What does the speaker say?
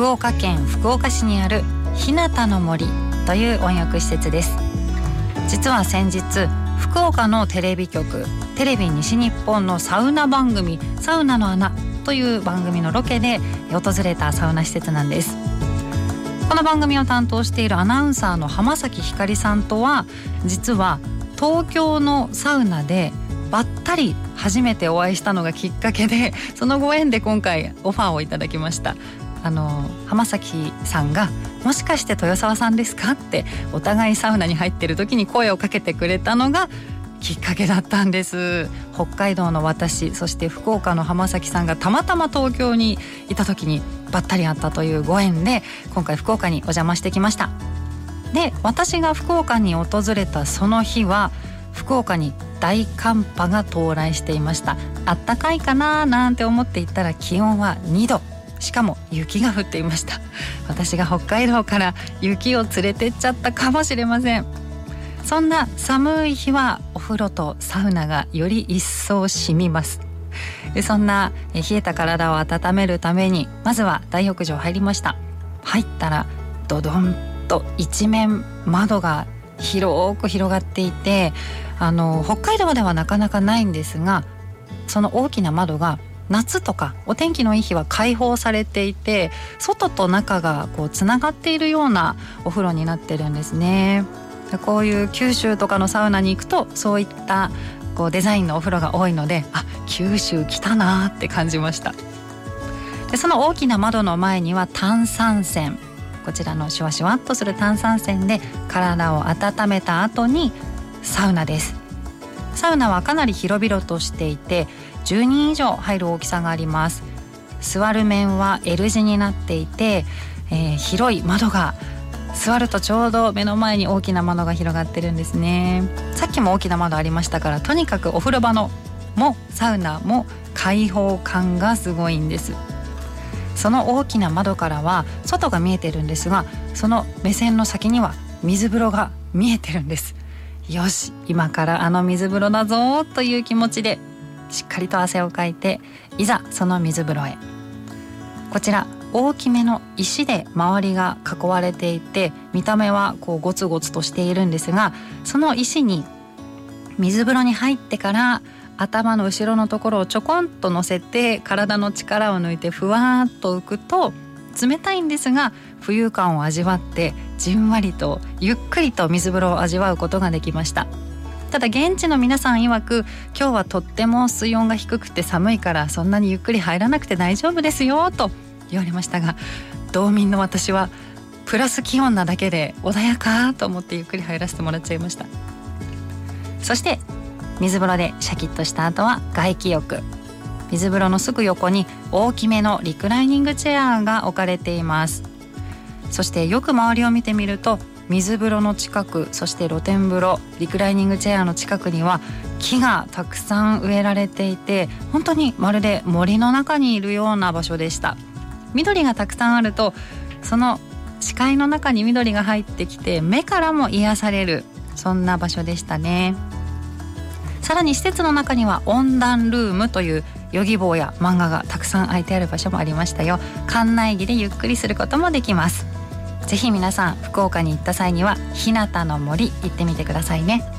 福岡県福岡市にある日向の森という温浴施設です。実は先日福岡のテレビ局テレビ西日本のサウナ番組サウナの穴という番組のロケで訪れたサウナ施設なんです。この番組を担当しているアナウンサーの浜崎ひかりさんとは実は東京のサウナでばったり初めてお会いしたのがきっかけでそのご縁で今回オファーをいただきました。あの浜崎さんが「もしかして豊沢さんですか?」ってお互いサウナに入ってる時に声をかけてくれたのがきっかけだったんです。北海道の私そして福岡の浜崎さんがたまたま東京にいた時にばったり会ったというご縁で今回福岡にお邪魔してきました。で私が福岡に訪れたその日は福岡に大寒波が到来していました。あったかいかななんて思っていったら気温は2度。しかも雪が降っていました。私が北海道から雪を連れてっちゃったかもしれません。そんな寒い日はお風呂とサウナがより一層染みます。でそんな冷えた体を温めるためにまずは大浴場入りました。入ったらドドンと一面窓が広く広がっていてあの北海道ではなかなかないんですがその大きな窓が夏とかお天気のいい日は開放されていて外と中がこうつながっているようなお風呂になってるんですね。こういう九州とかのサウナに行くとそういったこうデザインのお風呂が多いのであ九州来たなって感じました。でその大きな窓の前には炭酸泉。こちらのシュワシュワっとする炭酸泉で体を温めた後にサウナです。サウナはかなり広々としていて10人以上入る大きさがあります。座る面は L 字になっていて、えー、広い窓が座るとちょうど目の前に大きな窓が広がってるんですね。さっきも大きな窓ありましたからとにかくお風呂場のもサウナも開放感がすごいんです。その大きな窓からは外が見えてるんですがその目線の先には水風呂が見えてるんです。よし今からあの水風呂だぞという気持ちでしっかりと汗をかいていざその水風呂へ。こちら大きめの石で周りが囲われていて見た目はこうゴツゴツとしているんですがその石に水風呂に入ってから頭の後ろのところをちょこんと乗せて体の力を抜いてふわっと浮くと冷たいんですが浮遊感を味わってじんわりとゆっくりと水風呂を味わうことができました。ただ現地の皆さん曰く今日はとっても水温が低くて寒いからそんなにゆっくり入らなくて大丈夫ですよと言われましたが道民の私はプラス気温なだけで穏やかと思ってゆっくり入らせてもらっちゃいました。そして水風呂でシャキッとした後は外気浴。水風呂のすぐ横に大きめのリクライニングチェアが置かれています。そしてよく周りを見てみると水風呂の近くそして露天風呂リクライニングチェアの近くには木がたくさん植えられていて本当にまるで森の中にいるような場所でした。緑がたくさんあるとその視界の中に緑が入ってきて目からも癒されるそんな場所でしたね。さらに施設の中には温暖ルームというヨギボーや漫画がたくさん空いてある場所もありましたよ。館内着でゆっくりすることもできます。ぜひ皆さん福岡に行った際には日向の森行ってみてくださいね。